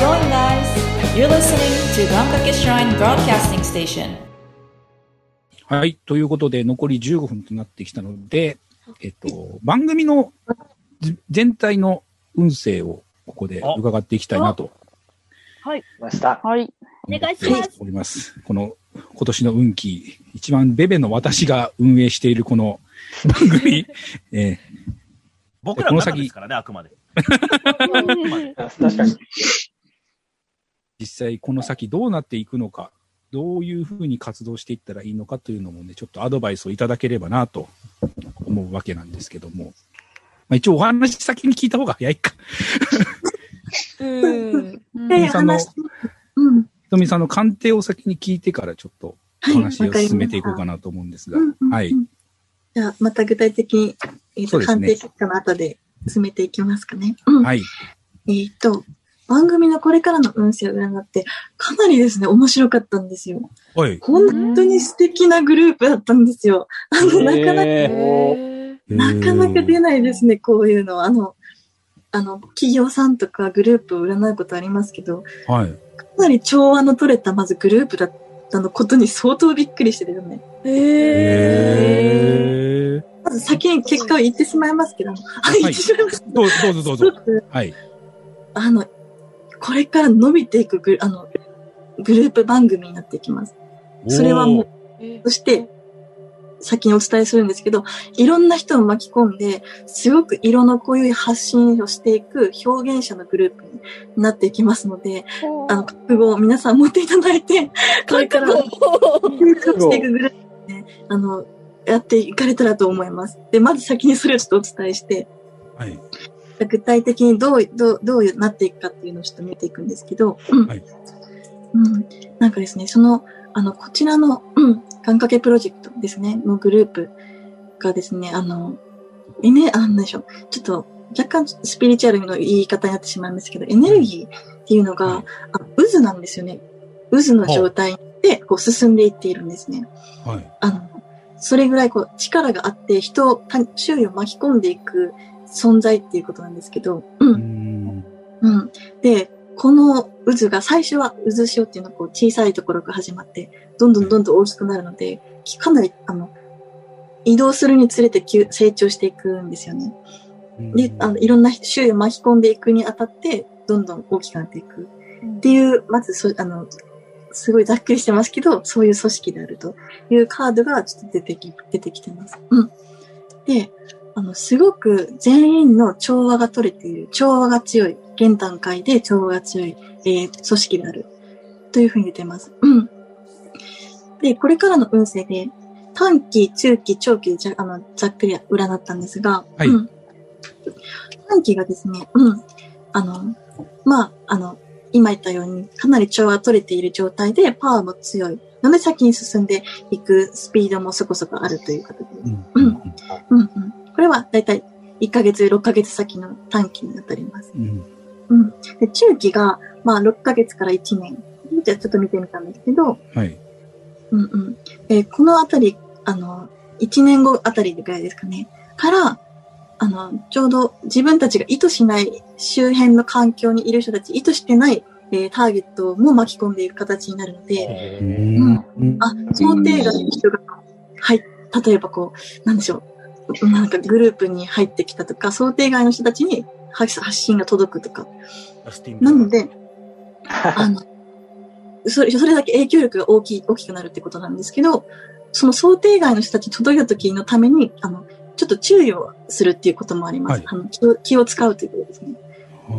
going, guys? You're listening to Gankake Shrine Broadcasting Station. はい。ということで、残り15分となってきたので、えっと、番組のじ全体の運勢をここで伺っていきたいなとはい。ました。はい。お願いします。おります。この今年の運気、一番ベベの私が運営しているこの 番組、えー僕らの中ですからね、あくまで。確かに。実際この先どうなっていくのか、どういうふうに活動していったらいいのかというのもね、ちょっとアドバイスをいただければなと思うわけなんですけども。まあ、一応お話先に聞いた方が早いか。うん。ひとみさんの、ひうん。とみさんの鑑定を先に聞いてからちょっとお話をはい進めていこうかなと思うんですが。はい。じゃあ、また具体的に、えっ、と、ね鑑定結果の後で進めていきますかね。うん。はい。えっ、と、番組のこれからの運勢を占って、かなりですね、面白かったんですよ。はい。本当に素敵なグループだったんですよ。あの、なかなか、えなかなか出ないですね、こういうの。あの、あの、企業さんとかグループを占うことありますけど、はい。かなり調和の取れた、まずグループだったのことに相当びっくりしてですね。へー。まず先に結果を言ってしまいますけど、あ言ってしまいます。どうどうぞどうぞ。はい。あの、これから伸びていくグルあのグループ番組になっていきます。それはもう、そして、先にお伝えするんですけど、いろんな人を巻き込んで、すごく色の濃い発信をしていく表現者のグループになっていきますので、あの、覚悟を皆さん持っていただいて、これからしていくグループね、あの、やっていかれたらと思います。で、まず先にそれをちょっとお伝えして、はい。具体的にどう、どう、どうなっていくかっていうのをちょっと見ていくんですけど、うん。はいうん。なんかですね、その、あの、こちらの、うん、願掛けプロジェクトですね、のグループがですね、あの、えね、あなんでしょう。ちょっと、若干スピリチュアルの言い方になってしまうんですけど、エネルギーっていうのが、はいあ渦なんですよね。渦の状態で、こう進んでいっているんですね。はい。あの、それぐらいこう力があって人を、他周囲を巻き込んでいく存在っていうことなんですけど、う。うんん。うん。で、この渦が最初は渦潮っていうのはこう小さいところから始まって、どんどんどんどん大きくなるので、かなり、あの、移動するにつれて急成長していくんですよね。で、あの、いろんな周囲を巻き込んでいくにあたって、どんどん大きくなっていく。っていう、まずそ、あの、すごいざっくりしてますけど、そういう組織であるというカードがちょっと出てき、出てきてます。うん。で、あの、すごく全員の調和が取れている、調和が強い、現段階で調和が強い、えー組織である。というふうに出てます。うん。で、これからの運勢で、短期、中期、長期でじゃあのざっくり占ったんですが、はいうん、短期がですね、うん。あの、まあ、あの、今言ったように、かなり調和が取れている状態で、パワーも強い。ので、先に進んでいくスピードもそこそこあるという形で。うん。うんうんうん。これはだいたい1ヶ月、6ヶ月先の短期になっております。うん。うん。で、中期が、まあ、6ヶ月から1年。じゃあちょっと見てみたんですけど、はい。うんうん。えーこのあたり、あの、1年後あたりぐらいですかね。から、あの、ちょうど自分たちが意図しない周辺の環境にいる人たち、意図してない、えーターゲットも巻き込んでいく形になるので、うん。あ、想定外の人が、はい、例えばこう、なんでしょう、なんかグループに入ってきたとか、想定外の人たちに発発信が届くとか。なので、あの、それ、それだけ影響力が大きい、大きくなるってことなんですけど、その想定外の人たちに届いた時のために、あの、ちょっと注意をするっていうこともあります。はいあの気を気を使うということですね。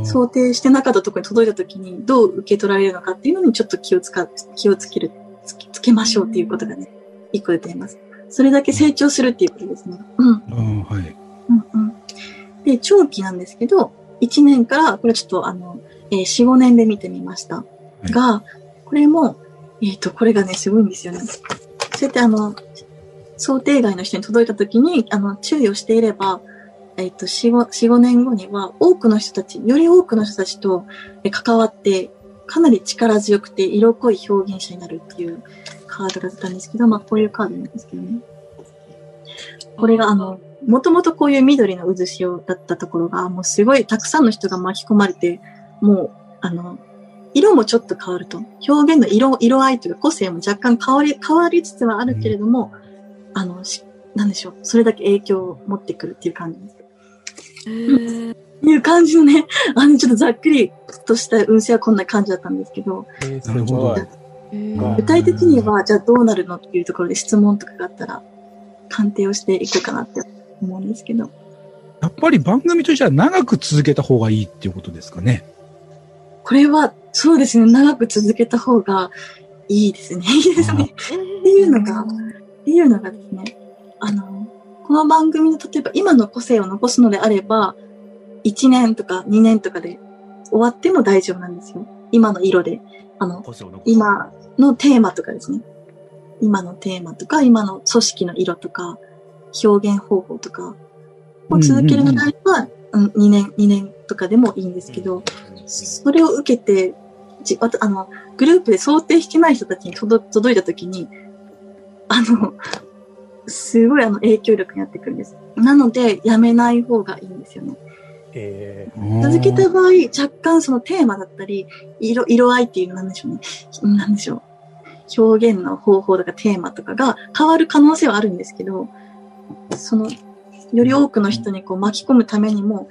想定してなかったところに届いた時にどう受け取られるのかっていうのにちょっと気を使う、気をつける、つけましょうっていうことがね、一個出ています。それだけ成長するっていうことですね。うん。ああ、はい。うんうん。で、長期なんですけど、1年から、これちょっとあの、えー4、5年で見てみました。いが、これも、えっ、と、これがね、すごいんですよね。そうやってあの、想定外の人に届いた時に、あの、注意をしていれば、えっ、と、4、5、4、5年後には、多くの人たち、より多くの人たちとえ関わって、かなり力強くて色濃い表現者になるっていうカードが出たんですけど、まあ、こういうカードなんですけどね。これがあの、もともとこういう緑の渦潮だったところが、もうすごいたくさんの人が巻き込まれて、もう、あの、色もちょっと変わると。表現の色、色合いというか個性も若干変わり、変わりつつはあるけれども、あの、しなんでしょう。それだけ影響を持ってくるっていう感じです。へーいう感じのね、あの、ちょっとざっくりとした運勢はこんな感じだったんですけど、なるほど。具体的には、じゃあどうなるのっていうところで質問とかがあったら、鑑定をしていこうかなって思うんですけど。やっぱり番組としては長く続けた方がいいっていうことですかね。これは、そうですね、長く続けた方がいいですね。いいですね。っていうのが、っていうのがですね、あの、この番組の例えば今の個性を残すのであれば、1年とか2年とかで終わっても大丈夫なんですよ。今の色で。あの。今のテーマとかですね。今のテーマとか、今の組織の色とか、表現方法とかを続けるのであれば、うん2年、2年とかでもいいんですけど、それを受けて、じあとあの、グループで想定してない人たちに届届いたときに、あの、すごいあの影響力になってくるんです。なので、やめない方がいいんですよね。え続けた場合、若干そのテーマだったり、色、色合いっていうのなんでしょうね。なんでしょう。表現の方法とかテーマとかが変わる可能性はあるんですけど、その、より多くの人にこう巻き込むためにも、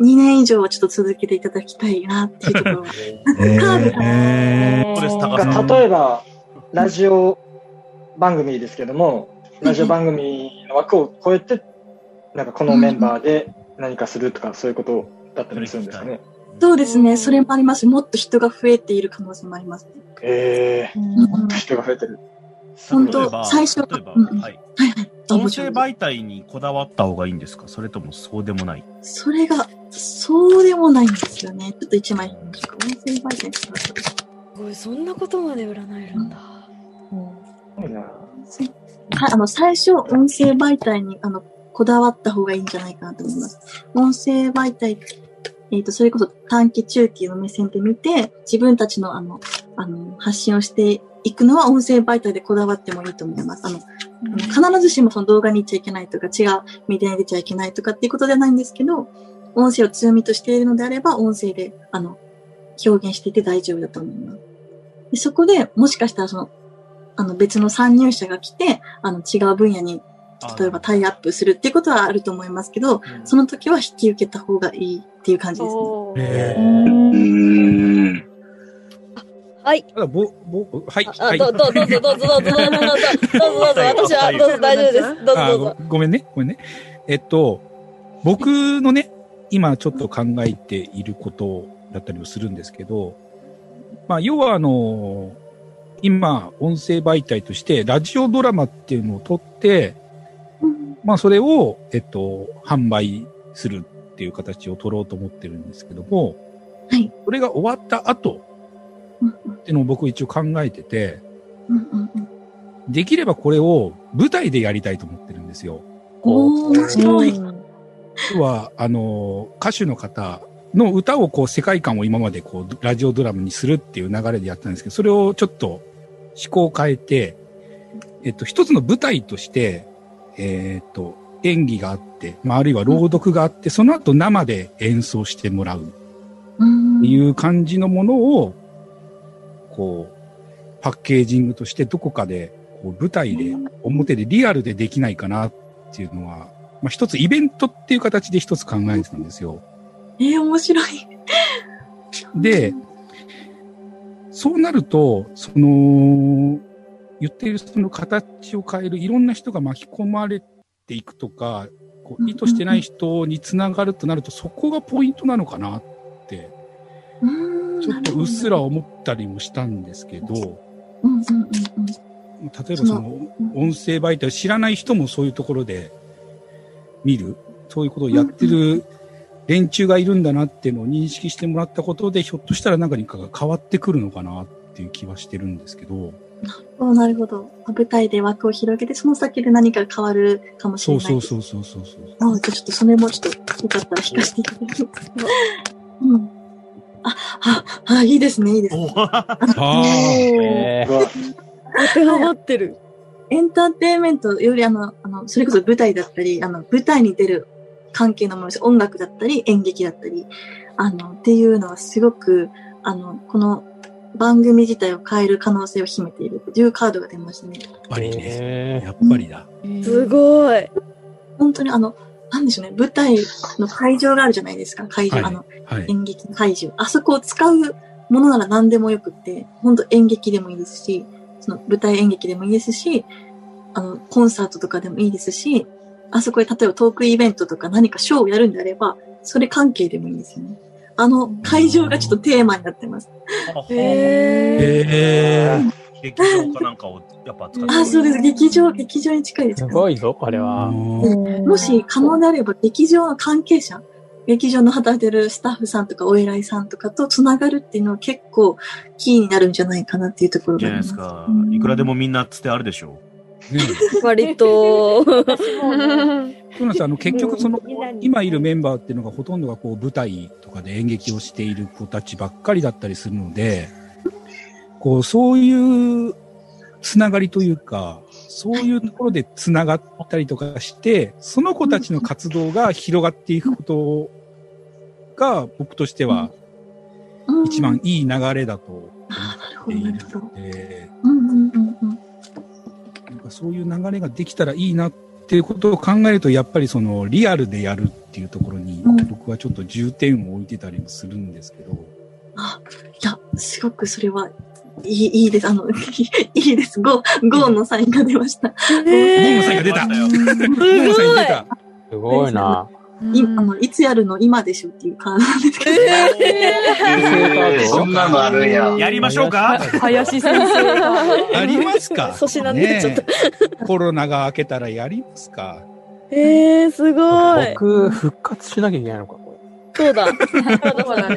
2年以上はちょっと続けていただきたいなっていうところは。えカーブがーそうです高ー、例えば、ラジオ番組ですけども、ラジオ番組の枠を超えて、なんかこのメンバーで何かするとか、そういうことだったりするんですかね。そうですね。それもあります。もっと人が増えている可能性もあります、ね。ええうん人が増えてる。本当例えば最初例えば、うんうんはい。はいはい。あ音声媒体にこだわった方がいいんですか？それともそうでもないそれが、そうでもないんですよね。ちょっと一枚。音声媒体すごい、そんなことまで占えるんだ。いいなはい、あの、最初、音声媒体に、あの、こだわった方がいいんじゃないかなと思います。音声媒体、えっ、と、それこそ短期中期の目線で見て、自分たちの、あの、あの、発信をしていくのは音声媒体でこだわってもいいと思います。あの、あの必ずしもその動画に行っちゃいけないとか、違うメディアに出ちゃいけないとかっていうことではないんですけど、音声を強みとしているのであれば、音声で、あの、表現していて大丈夫だと思います。でそこでもしかしたらその、あの別の参入者が来て、あの違う分野に、例えばタイアップするっていうことはあると思いますけど、うん、その時は引き受けた方がいいっていう感じですね。はい。ぼ、ぼ、はい。はい。どうぞ、どうぞ、どうぞ、どうぞ、どうぞ、どうぞ、私は、どうぞ、大丈夫です。どうぞ、どうぞ。ごめんね、ごめんね。えっと、僕のね、今ちょっと考えていることだったりもするんですけど、まあ、要はあの、今、音声媒体として、ラジオドラマっていうのを撮って、まあ、それを、えっと、販売するっていう形を取ろうと思ってるんですけども、はい。それが終わった後うんっていうのを僕一応考えてて、うんうんうんできればこれを舞台でやりたいと思ってるんですよ。おー、面白い。要は、あの、歌手の方の歌をこう世界観を今までこうラジオドラマにするっていう流れでやったんですけど、それをちょっと思考を変えて、えっと、一つの舞台として、えっと、演技があって、まあ、あるいは朗読があって、その後生で演奏してもらううんっていう感じのものを、こう、パッケージングとしてどこかで、こう舞台で、表でリアルでできないかなっていうのは、まあ一つイベントっていう形で一つ考えてたんですよ。えー、面白い。で、そうなると、その、言っているその形を変えるいろんな人が巻き込まれていくとか、こう意図してない人につながるとなると、そこがポイントなのかなって、うん。ちょっとうっすら思ったりもしたんですけど。例えばその音声媒体を知らない人もそういうところで見る、そういうことをやってる連中がいるんだなっていうのを認識してもらったことで、ひょっとしたら何かが変わってくるのかなっていう気はしてるんですけど、おなるほど。舞台で枠を広げて、その先で何か変わるかもしれない。そうそうそうそうそうそう。あ、じゃあちょっとそれもちょっと、よかったら聞かせていただきます。うん。あ、あ、あ、いいですね、いいですね。おああ、当てはまってる。エンターテインメントよりあの、あの、それこそ舞台だったり、あの、舞台に出る関係のものです。音楽だったり、演劇だったり、あの、っていうのはすごく、あの、この番組自体を変える可能性を秘めているというカードが出ましたね。やっぱりね。へやっぱりだ。すごい。本当にあの、なんでしょうね、舞台の会場があるじゃないですか、会場、はいあの、はい。演劇会場。あそこを使うものなら何でもよくって、本当演劇でもいいですし、その舞台演劇でもいいですし、あの、コンサートとかでもいいですし、あそこで例えばトークイベントとか何かショーをやるんであれば、それ関係でもいいんですよね。あの会場がちょっとテーマになってます。へえ。へー。劇場かなんかをやっぱ使ってあ、そうです。劇場、劇場に近いですす。ごいぞ、これは。もし可能であれば、劇場の関係者、劇場の働いてるスタッフさんとかお偉いさんとかとつながるっていうのは結構キーになるんじゃないかなっていうところじゃがあります。ないですか。いくらでもみんなつってあるでしょね割と。そうなんですあの、結局その今いるメンバーっていうのがほとんどがこう舞台とかで演劇をしている子たちばっかりだったりするので、こう、そういうつながりというか、そういうところでつながったりとかして、その子たちの活動が広がっていくことが僕としてはうん。一番いい流れだと思ああ、なるほど、っている。ので、そういう流れができたらいいなっていうことを考えると、やっぱりそのリアルでやるっていうところにうん、僕はちょっと重点を置いてたりもするんですけど、あ、いや、すごくそれは、いい、いいです。あの、いいです。ゴー、ゴーのサインが出ました。ゴーのサインが出たゴ出ましたよーのサイン出たすごいな。いあの、いつやるの今でしょっていうカードなんですけど。えーそんなのあるんや。やりましょうか？林先生りますか？ちゃったねえコロナが明けたらやりますか？えー、すごい。僕、復活しなきゃいけないのか、こそうだ。そうだね。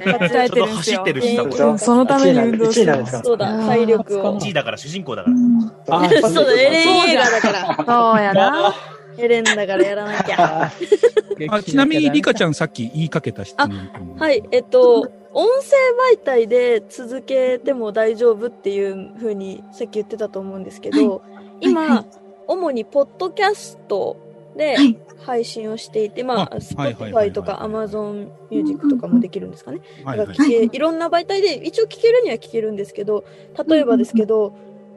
走って。るしそのために運動1してま位なんですか？そうだ。体力を。1位だから主人公だから。うんれ。あ、そうだ、エレン映画だから。そうやな。エレンだからやらなきゃ。あちなみにリカちゃんさっき言いかけた質問。はい、えっと、音声媒体で続けても大丈夫っていうふうにさっき言ってたと思うんですけど、今、はいはい。主にポッドキャストではい。配信をしていて、まあ、Spotify とか Amazon Music とかもできるんですかね。はいはいだから聞けいろんな媒体で一応聞けるには聞けるんですけど、例えばですけど、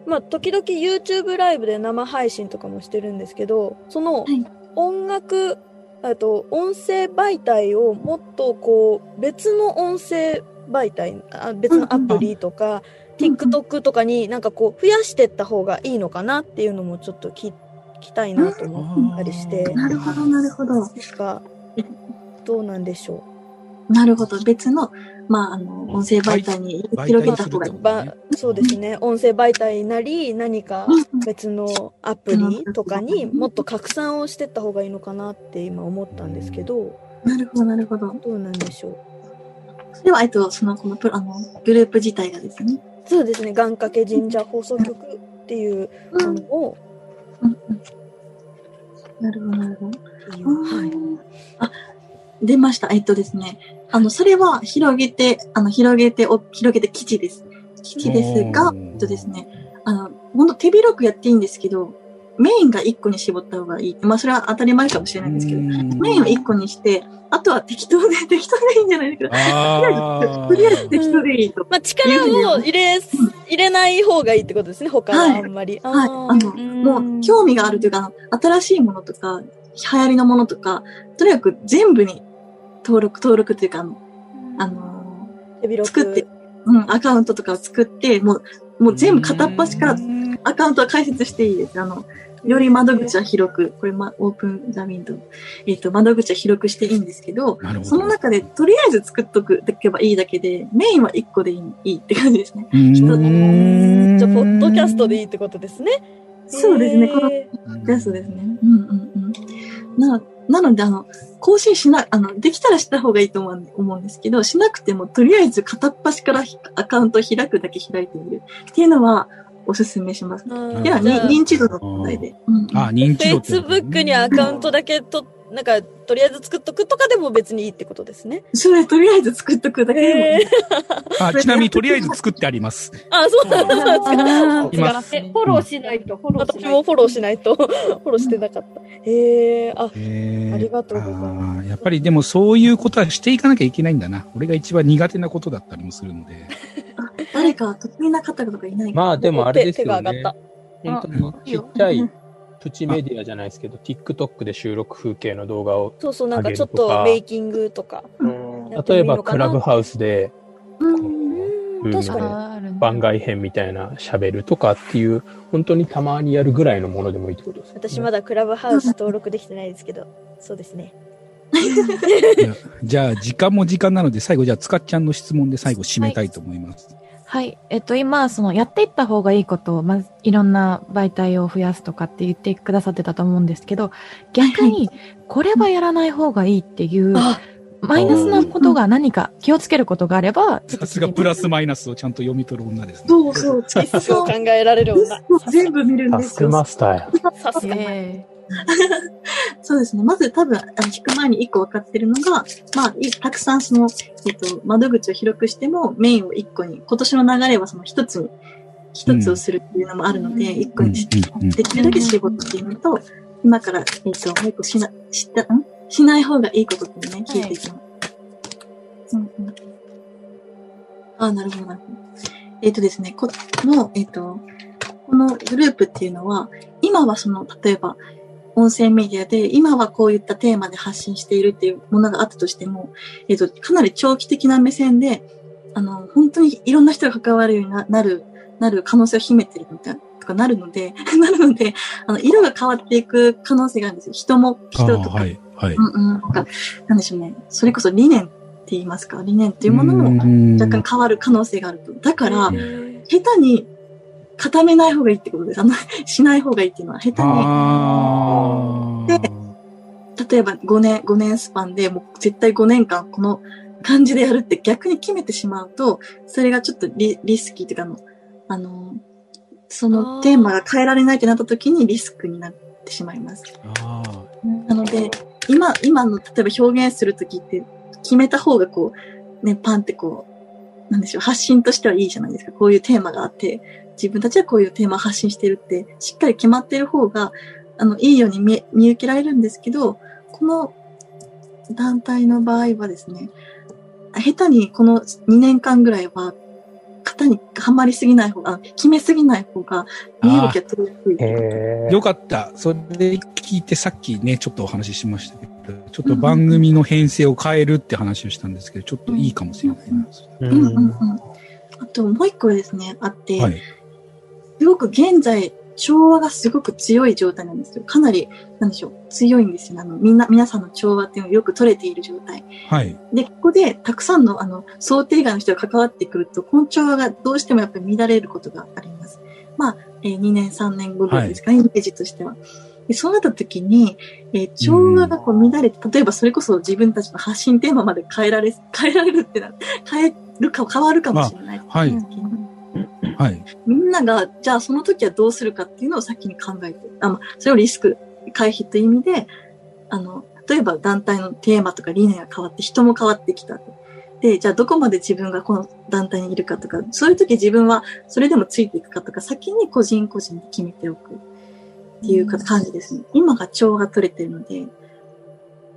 まあ、時々 YouTube ライブで生配信とかもしてるんですけど、そのい。音楽、あと音声媒体をもっとこう別の音声媒体、あ別のアプリとか、うんうん。TikTok とかになんかこう増やしていった方がいいのかなっていうのもちょっと聞聞きたいなと思ったりして、なるほど、なるほど。なんかどうなんでしょう。なるほど。別の、まあ、あの、音声媒体に広げた方がいい。ばそうですね、音声媒体なり、何か別のアプリとかにもっと拡散をしていった方がいいのかなって今思ったんですけど、なるほど、なるほど。どうなんでしょう？それは、えっと、その、このプロ、あの、グループ自体がですね。そうですね、願掛け神社放送局っていううんものを、うんうんなるほど、なるほど。はい。あ、出ました。えっとですね。あの、それは広げて、あの、広げて、お広げて基地です。基地ですがえっとですね、あの、ほんと手広くやっていいんですけど、メインが1個に絞った方がいい。まあ、それは当たり前かもしれないんですけど、メインを1個にして、あとは適当で、適当でいいんじゃないですか。あとりあえず適当でいいと。まあ、力を入れ、入れない方がいいってことですね、他はあんまり。はい。あの、もう、興味があるというか、新しいものとか、流行りのものとか、とにかく全部に登録、登録というか、あの、作って、うん、アカウントとかを作って、もう、もう全部片っ端からアカウントは開設していいです。あの、より窓口は広く、これ、ま、オープンザウィンドウ。えっ、と、窓口は広くしていいんですけど、ど。その中で、とりあえず作っとく、でけばいいだけで、メインは1個でいいいいって感じですね。じゃあ、ポッドキャストでいいってことですね。そうですね、このへやつですね。うんうんうん。な、なので、あの、更新しな、あの、できたらした方がいいと思うん思うんですけど、しなくても、とりあえず片っ端からひアカウントを開くだけ開いてみるっていうのは、おすすめします。ーでは、にじゃあ認知度の問題で。あ、認知度 Facebook にアカウントだけ取っなんか、とりあえず作っとくとかでも別にいいってことですね。それとりあえず作っとくだけでもいい。えあ ちなみにとりあえず作ってあります。あ、そうなんですか。フォローしないと、フォローしないと。私もフォローしないと、フォローしてなかった。へえ、あ、えーありがとうございまあーやっぱりでもそういうことはしていかなきゃいけないんだな。俺が一番苦手なことだったりもするので。誰か得意な方とかいない？かまあでもあれです手手がよね上がっ。本当にちっちゃいプチメディアじゃないですけど、TikTok で収録風景の動画を、そうそう、なんかちょっとメイキングとか。例えばクラブハウスで、うん確かに。番外編みたいな喋るとかっていう、本当にたまにやるぐらいのものでもいいってことです。私まだクラブハウス登録できてないですけど、そうですね。じゃあ時間も時間なので最後じゃあつかっちゃんの質問で最後締めたいと思います。はい。えっと、今、その、やっていった方がいいことを、まず、いろんな媒体を増やすとかって言ってくださってたと思うんですけど、逆に、これはやらない方がいいっていう、マイナスなことが何か気をつけることがあれば、さすがプラスマイナスをちゃんと読み取る女ですね。そうそう。実数を考えられる女。全部見るんタスクですよ。マスターや。さすが。そうですね。まず多分、あの、聞く前に一個分かってるのが、まあ、いたくさんその、えっと、窓口を広くしても、メインを一個に、今年の流れはその一つに、一つをするっていうのもあるので、一個にしできるだけ仕事っていうのと、今から、えっと、もう一個しな、した、ん？しない方がいいことっていうね、聞いていきます。うんうん。あなるほど、なるほど。えっとですね、この、えっと、このグループっていうのは、今はその、例えば、音声メディアで、今はこういったテーマで発信しているっていうものがあったとしても、えっと、かなり長期的な目線で、あの、本当にいろんな人が関わるようにななる、なる可能性を秘めてるみたいな、とかなるので、なるので、あの、色が変わっていく可能性があるんですよ。人も、人とか。はい、はい。うんうん。なんか、なんでしょうね。それこそ理念って言いますか、理念っていうものも若干変わる可能性があると。だから、下手に固めない方がいいってことです。あの、しない方がいいっていうのは、下手に。で、例えば5年、5年スパンでもう絶対5年間この感じでやるって逆に決めてしまうと、それがちょっとリリスキーっていうかあの、あの、そのテーマが変えられないってなった時にリスクになってしまいます。なので、今、今の、例えば表現するときって、決めた方がこう、ね、パンってこう、なんでしょう、発信としてはいいじゃないですか。こういうテーマがあって、自分たちはこういうテーマを発信してるって、しっかり決まってる方が、あの、いいように見見受けられるんですけど、この団体の場合はですね、下手にこの2年間ぐらいは、型にはまりすぎない方が、決めすぎない方が、身動きが取りやすい。よかった。それ聞いてさっきね、ちょっとお話ししましたけど、ちょっと番組の編成を変えるって話をしたんですけど、ちょっといいかもしれないな。うんうんうん。あともう一個ですね、あって、はい。すごく現在、調和がすごく強い状態なんですよ。かなり、なんでしょう、強いんですよ。あの、みんな、皆さんの調和っていうのがよく取れている状態。はい。で、ここでたくさんの、あの、想定外の人が関わってくると、この調和がどうしてもやっぱり乱れることがあります。まあ、えー2年、3年後ぐらいですかね、イメージとしては。で、そうなった時に、えー調和がこう乱れて、例えばそれこそ自分たちの発信テーマまで変えられ、変えられるってな、変えるか、変わるかもしれない。はい。はい。みんなが、じゃあその時はどうするかっていうのを先に考えて、あ、まあ、それをリスク回避という意味で、あの、例えば団体のテーマとか理念が変わって人も変わってきたと。で、じゃあどこまで自分がこの団体にいるかとか、そういう時自分はそれでもついていくかとか、先に個人個人で決めておくっていうか感じですね。今が調が取れてるので、っ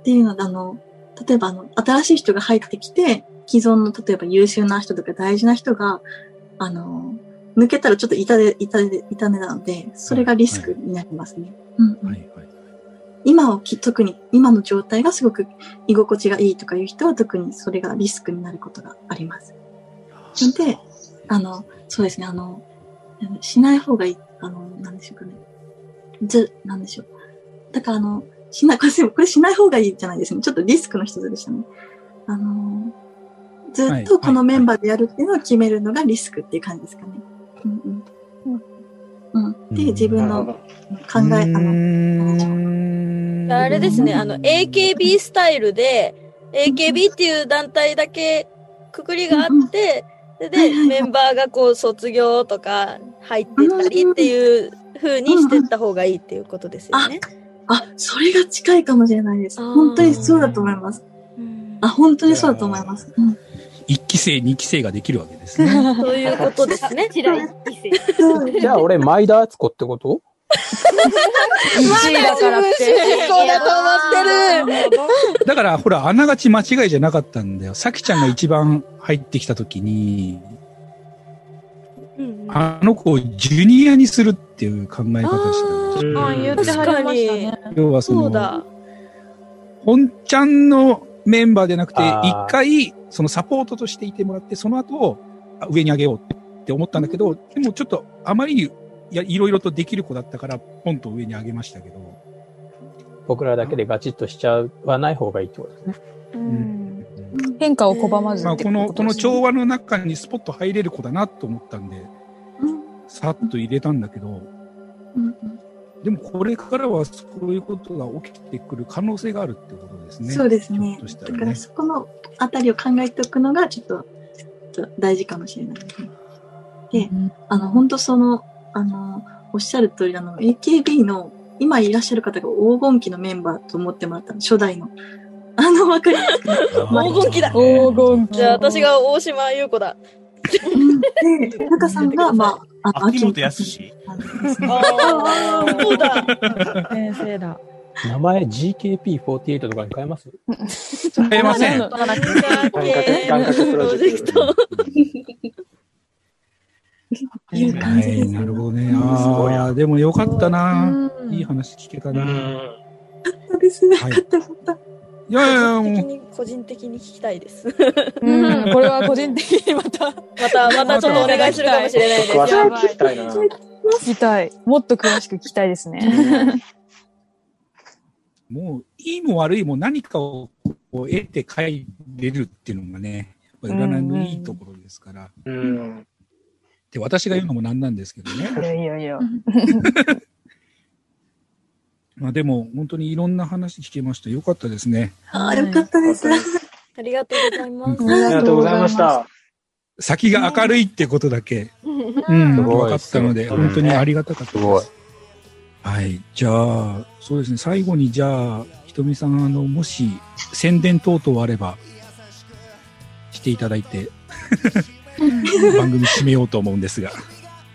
ていうので、あの、例えばあの、新しい人が入ってきて、既存の例えば優秀な人とか大事な人が、あの、抜けたらちょっと痛手、痛手、痛手なので、それがリスクになりますね。うんうん今をき、特に今の状態がすごく居心地がいいとかいう人は特にそれがリスクになることがあります。ので、あの、そうですね、あの、しない方がいい、あの、なんでしょうかね。ず、なんでしょう。だからあの、しない、これ、これしない方がいいじゃないですね。ちょっとリスクの一つでしたね。あの、ずっとこのメンバーでやるっていうのを決めるのがリスクっていう感じですかね。うんうん。うん。で、自分の考え、あの、あれですね、あの、AKB スタイルで、AKB っていう団体だけくくりがあって、で、メンバーがこう卒業とか入ってったりっていう風にしてった方がいいっていうことですよね。あ、それが近いかもしれないです。本当にそうだと思います。あ、本当にそうだと思います。うん一期生、二期生ができるわけですね。そういうことですね。じゃあ俺、前田敦子ってこと？1位だからって。そうだと思ってる。だから、ほら、あながち間違いじゃなかったんだよ。さきちゃんが一番入ってきたときに、あの子をジュニアにするっていう考え方したんですよあ言ってはりましたね。要はその、そうだ。本ちゃんのメンバーでなくて、一回、そのサポートとしていてもらって、その後、あ上に上げようって思ったんだけど、でもちょっとあまりにいやいろいろとできる子だったから、ポンと上に上げましたけど、僕らだけでガチッとしちゃわない方がいいってことですね。変化を拒まずまあ、この、この調和の中にスポッと入れる子だなと思ったんで、さっと入れたんだけど、でもこれからはそういうことが起きてくる可能性があるってことですね。そうですねひょっとしただから。そこのあたりを考えておくのがちょっと、ちょっと大事かもしれないですね。で、あの、本当その、あの、おっしゃる通り、あの、AKB の今いらっしゃる方が黄金期のメンバーと思ってもらったの、初代の。あの、わかりますか？黄金期だ。黄金期。じゃあ私が大島優子だ。で、中さんが、まあ、あの、秋元康？ああ、そうだ。先生だ。名前 GKP48 とかに変えます？変えません。願掛け願掛けプロジェクト。いう感じです。はい、なるほどね。ああ、でもよかったな。いい話聞けたな。そうですね。はいよかったよかった。いやいやも的に個人的に聞きたいです。うん、これは個人的にまたまた、またちょっとお願いするかもしれないです。詳しく聞きたいな。聞きたい。もっと詳しく聞きたいですね。う、もう、いいも悪いも何かをこう得て帰れるっていうのがね、やっぱり占いのいいところですから。うん。で、私が言うのもなんなんですけどね。いやいやいや。まあでも、本当にいろんな話聞けました。よかったですね。ああ、よかったです。ありがとうございます。ありがとうございました。先が明るいってことだけ、うすん、分かったので、本当にありがたかったです。はい。じゃあ、そうですね。最後に、じゃあ、ひとみさん、あの、もし、宣伝等々あれば、していただいて、番組締めようと思うんですが。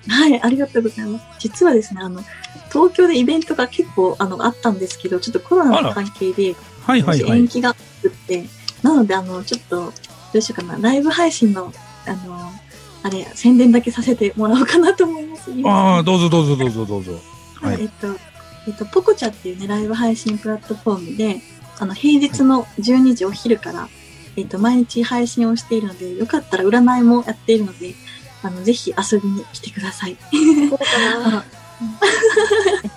はい、ありがとうございます。実はですね、あの、東京でイベントが結構、あの、あったんですけど、ちょっとコロナの関係で、はいはいはい延。期があって、なので、あの、ちょっと、どうしようかな、ライブ配信の、あの、あれ、宣伝だけさせてもらおうかなと思います。ああ、どうぞどうぞどうぞどうぞ。ははい、えっい。と、えっと、ポコチャっていうね、ライブ配信プラットフォームで、あの、平日の12時お昼から、えっと、毎日配信をしているので、よかったら占いもやっているので、あの、ぜひ遊びに来てください。行 っ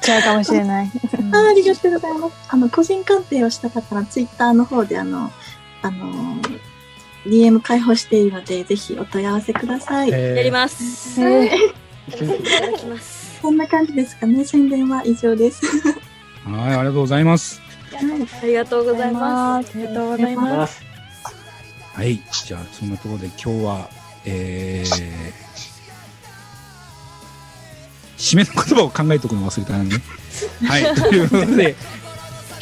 ちゃうかもしれない。あありがとうございます。あの、個人鑑定をした方は、ツイッターの方で、あの、あの、DM 開放しているので、ぜひお問い合わせください。えーやります。えいただきます。そんな感じですかね。宣伝は以上です。はい、ありがとうございます。ありがとうございます。ありがとうございます。はい。じゃあ、そんなところで今日は、えー、締めの言葉を考えておくの忘れたね。はい。ということで、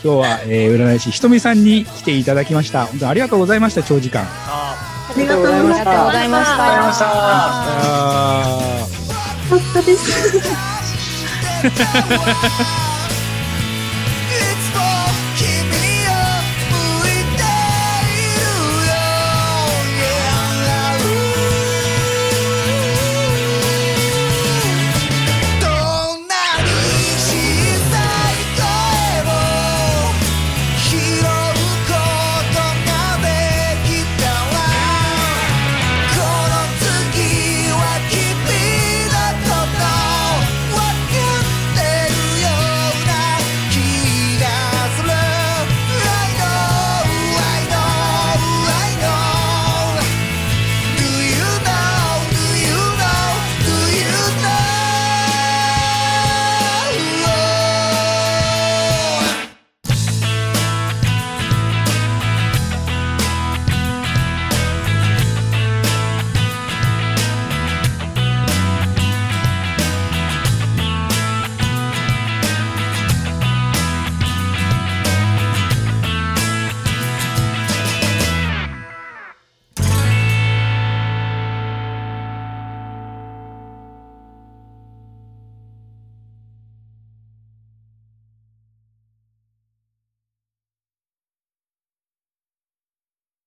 今日は、えー、占い師ひとみさんに来ていただきました。本当にありがとうございました、長時間。ありがとうございました。ありがとうございました。あーよかった です。